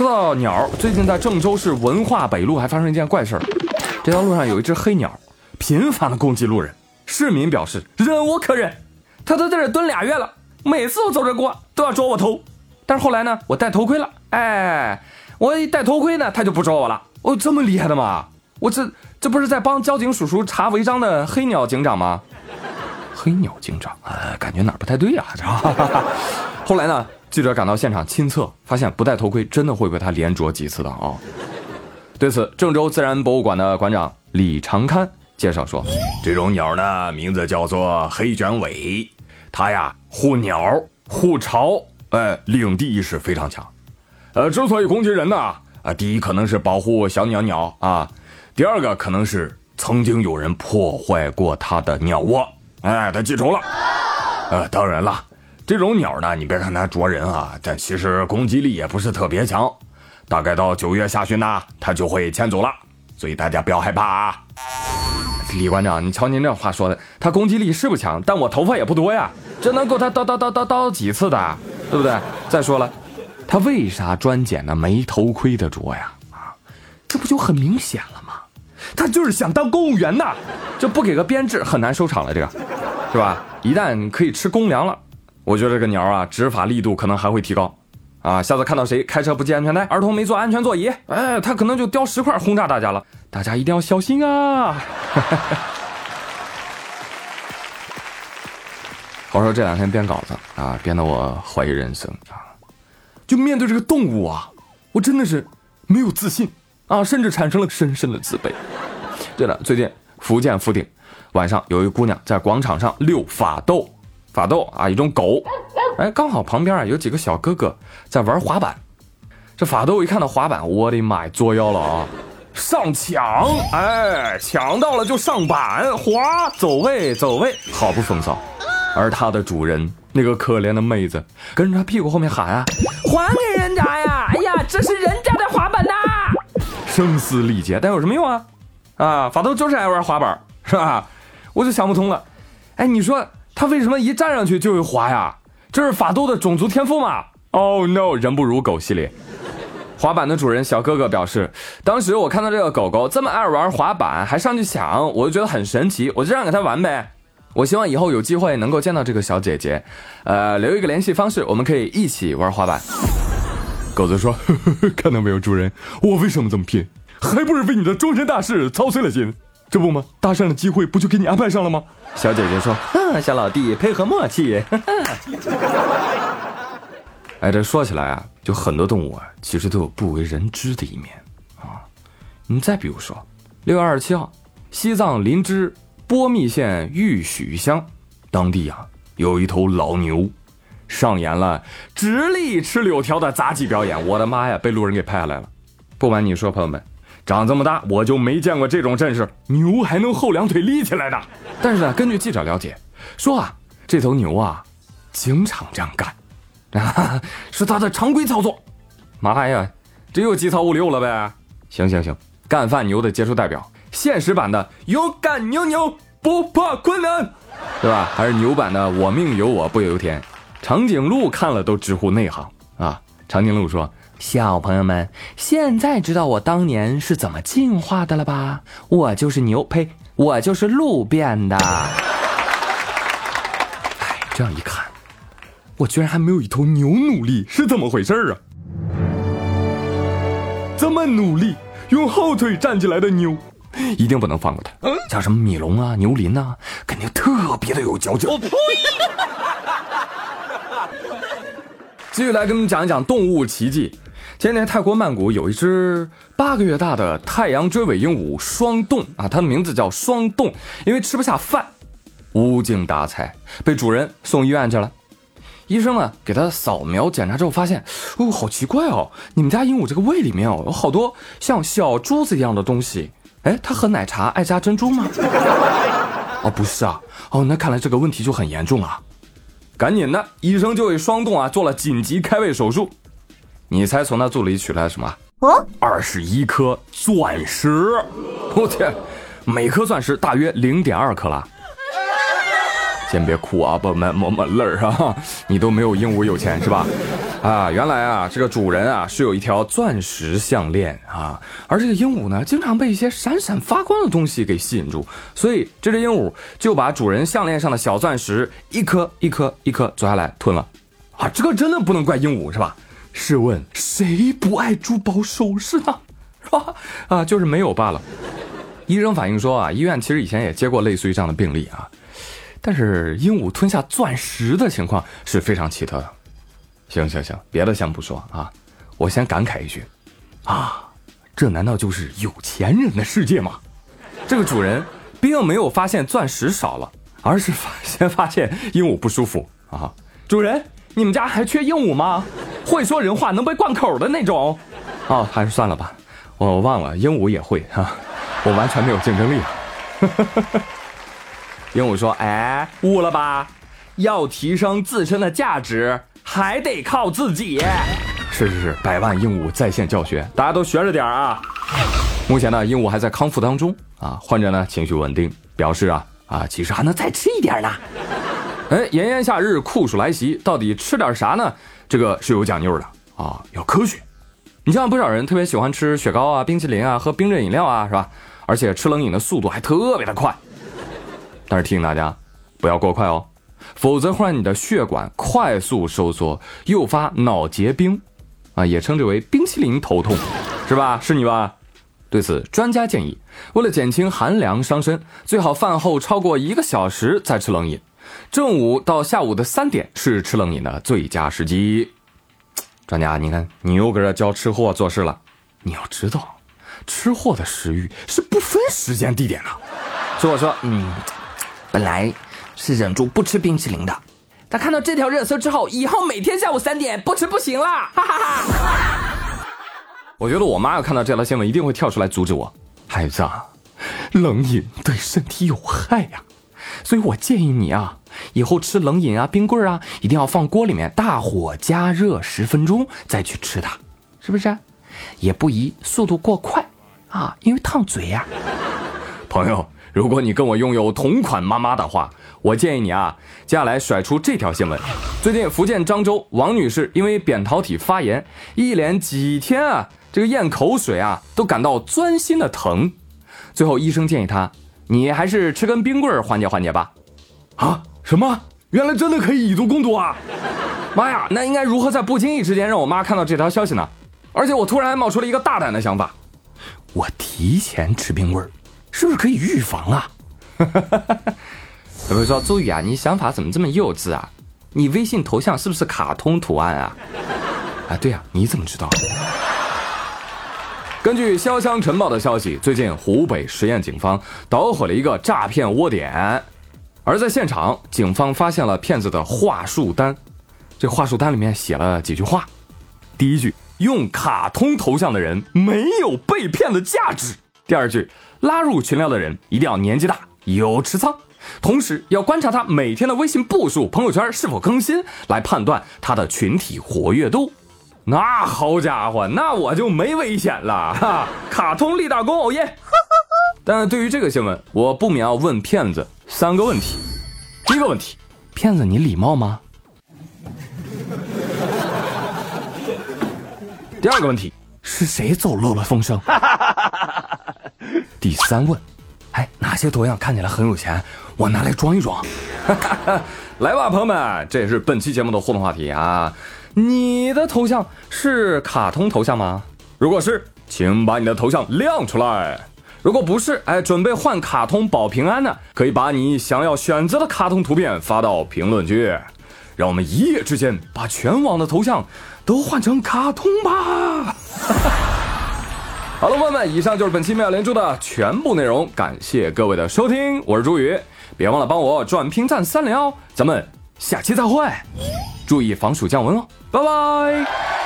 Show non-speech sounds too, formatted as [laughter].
说到鸟，最近在郑州市文化北路还发生一件怪事儿。这条路上有一只黑鸟，频繁的攻击路人。市民表示忍无可忍，它都在这蹲俩月了，每次我走着过都要啄我头。但是后来呢，我戴头盔了，哎，我一戴头盔呢，它就不啄我了。哦，这么厉害的吗？我这这不是在帮交警叔叔查违章的黑鸟警长吗？黑鸟警长，呃，感觉哪儿不太对呀？[laughs] 后来呢，记者赶到现场亲测，发现不戴头盔真的会被他连啄几次的啊。对此，郑州自然博物馆的馆长李长堪介绍说，这种鸟呢，名字叫做黑卷尾，它呀护鸟护巢，哎，领地意识非常强。呃，之所以攻击人呢，啊，第一可能是保护小鸟鸟啊，第二个可能是曾经有人破坏过它的鸟窝，哎，它记仇了。呃，当然了，这种鸟呢，你别看它啄人啊，但其实攻击力也不是特别强。大概到九月下旬呢，它就会迁走了，所以大家不要害怕啊。李馆长，你瞧您这话说的，它攻击力是不强，但我头发也不多呀，这能够它叨叨叨叨叨几次的，对不对？再说了，它为啥专捡那没头盔的啄呀？啊，这不就很明显了吗？它就是想当公务员呐，这不给个编制很难收场了，这个，是吧？一旦可以吃公粮了，我觉得这个鸟啊，执法力度可能还会提高。啊，下次看到谁开车不系安全带，儿童没坐安全座椅，哎，他可能就叼石块轰炸大家了。大家一定要小心啊！[laughs] 我说这两天编稿子啊，编得我怀疑人生啊！就面对这个动物啊，我真的是没有自信啊，甚至产生了深深的自卑。对了，最近福建福鼎晚上有一姑娘在广场上遛法斗，法斗啊，一种狗。哎，刚好旁边啊有几个小哥哥在玩滑板，这法斗一看到滑板，我的妈呀，作妖了啊！上抢，哎，抢到了就上板滑，走位走位，好不风骚。而它的主人那个可怜的妹子跟着他屁股后面喊啊，还给人家呀！哎呀，这是人家的滑板呐！声嘶力竭，但有什么用啊？啊，法斗就是爱玩滑板，是吧？我就想不通了，哎，你说他为什么一站上去就会滑呀？这是法斗的种族天赋吗？Oh no，人不如狗系列。滑板的主人小哥哥表示，当时我看到这个狗狗这么爱玩滑板，还上去抢，我就觉得很神奇，我就让给他玩呗。我希望以后有机会能够见到这个小姐姐，呃，留一个联系方式，我们可以一起玩滑板。狗子说：“呵 [laughs] 呵看到没有，主人，我为什么这么拼？还不是为你的终身大事操碎了心。这不吗？搭讪的机会不就给你安排上了吗？”小姐姐说：“嗯，小老弟配合默契。[laughs] ”哎，这说起来啊，就很多动物啊，其实都有不为人知的一面啊。你再比如说，六月二十七号，西藏林芝波密县玉许乡，当地啊有一头老牛，上演了直立吃柳条的杂技表演。我的妈呀，被路人给拍下来了。不瞒你说，朋友们，长这么大我就没见过这种阵势，牛还能后两腿立起来的。但是呢，根据记者了解，说啊，这头牛啊，经常这样干。啊，是他的常规操作。妈呀，这又急草五六了呗？行行行，干饭牛的杰出代表，现实版的勇敢牛牛不怕困难，对吧？还是牛版的我命由我不由天。长颈鹿看了都直呼内行啊！长颈鹿说：“小朋友们，现在知道我当年是怎么进化的了吧？我就是牛，呸，我就是鹿变的。”哎，这样一看。我居然还没有一头牛努力，是怎么回事啊？这么努力用后腿站起来的牛，一定不能放过它。像什么米龙啊、牛林呐，肯定特别的有嚼劲。我呸！继续来跟你们讲一讲动物奇迹。前年泰国曼谷有一只八个月大的太阳追尾鹦鹉双洞啊，它的名字叫双洞，因为吃不下饭，无精打采，被主人送医院去了。医生呢，给他扫描检查之后发现，哦，好奇怪哦，你们家鹦鹉这个胃里面哦，有好多像小珠子一样的东西。哎，它喝奶茶爱加珍珠吗？哦，不是啊。哦，那看来这个问题就很严重啊。赶紧的，医生就为双洞啊做了紧急开胃手术。你猜从他肚里取来了什么？哦，二十一颗钻石。我天，每颗钻石大约零点二克拉。先别哭啊，宝们抹抹泪儿啊！你都没有鹦鹉有钱是吧？啊，原来啊，这个主人啊是有一条钻石项链啊，而这个鹦鹉呢，经常被一些闪闪发光的东西给吸引住，所以这只鹦鹉就把主人项链上的小钻石一颗一颗一颗啄下来吞了。啊，这个真的不能怪鹦鹉是吧？试问谁不爱珠宝首饰呢？[laughs] 是吧？啊，就是没有罢了。医生反映说啊，医院其实以前也接过类似于这样的病例啊。但是鹦鹉吞下钻石的情况是非常奇特的。行行行，别的先不说啊，我先感慨一句，啊，这难道就是有钱人的世界吗？这个主人并没有发现钻石少了，而是先发现鹦鹉不舒服啊。主人，你们家还缺鹦鹉吗？会说人话能被灌口的那种？哦，还是算了吧，我忘了鹦鹉也会哈，我完全没有竞争力。[laughs] 鹦鹉说：“哎，悟了吧？要提升自身的价值，还得靠自己。”是是是，百万鹦鹉在线教学，大家都学着点啊！目前呢，鹦鹉还在康复当中啊，患者呢情绪稳定，表示啊啊，其实还能再吃一点呢。哎，炎炎夏日，酷暑来袭，到底吃点啥呢？这个是有讲究的啊，要科学。你像不少人特别喜欢吃雪糕啊、冰淇淋啊、喝冰镇饮料啊，是吧？而且吃冷饮的速度还特别的快。但是提醒大家，不要过快哦，否则会让你的血管快速收缩，诱发脑结冰，啊，也称之为冰淇淋头痛，是吧？是你吧？对此，专家建议，为了减轻寒凉伤身，最好饭后超过一个小时再吃冷饮，正午到下午的三点是吃冷饮的最佳时机。专家，你看，你又搁这教吃货做事了。你要知道，吃货的食欲是不分时间地点的。所以我说，嗯。本来是忍住不吃冰淇淋的，但看到这条热搜之后，以后每天下午三点不吃不行了，哈哈哈！我觉得我妈要看到这条新闻，一定会跳出来阻止我。孩子，啊，冷饮对身体有害呀，所以我建议你啊，以后吃冷饮啊、冰棍啊，一定要放锅里面大火加热十分钟再去吃它，是不是？也不宜速度过快啊，因为烫嘴呀，朋友。如果你跟我拥有同款妈妈的话，我建议你啊，接下来甩出这条新闻：最近福建漳州王女士因为扁桃体发炎，一连几天啊，这个咽口水啊，都感到钻心的疼。最后医生建议她，你还是吃根冰棍儿缓解缓解吧。啊？什么？原来真的可以以毒攻毒啊！妈呀，那应该如何在不经意之间让我妈看到这条消息呢？而且我突然冒出了一个大胆的想法，我提前吃冰棍儿。是不是可以预防啊？[laughs] 有人说：“周宇啊，你想法怎么这么幼稚啊？你微信头像是不是卡通图案啊？”啊，对呀，你怎么知道？根据潇湘晨报的消息，最近湖北十堰警方捣毁了一个诈骗窝点，而在现场，警方发现了骗子的话术单。这话术单里面写了几句话：第一句，用卡通头像的人没有被骗的价值；第二句。拉入群聊的人一定要年纪大、有持仓，同时要观察他每天的微信步数、朋友圈是否更新，来判断他的群体活跃度。那好家伙，那我就没危险了哈！卡通立大功，哦耶！[laughs] 但是对于这个新闻，我不免要问骗子三个问题：第一个问题，骗子你礼貌吗？[laughs] 第二个问题，是谁走漏了风声？[laughs] 第三问，哎，哪些头像看起来很有钱？我拿来装一装。[laughs] 来吧，朋友们，这也是本期节目的互动话题啊！你的头像是卡通头像吗？如果是，请把你的头像亮出来。如果不是，哎，准备换卡通保平安呢？可以把你想要选择的卡通图片发到评论区，让我们一夜之间把全网的头像都换成卡通吧！[laughs] 好了，朋友们，以上就是本期妙连珠的全部内容，感谢各位的收听，我是朱宇，别忘了帮我转评赞三连哦，咱们下期再会，注意防暑降温哦，拜拜。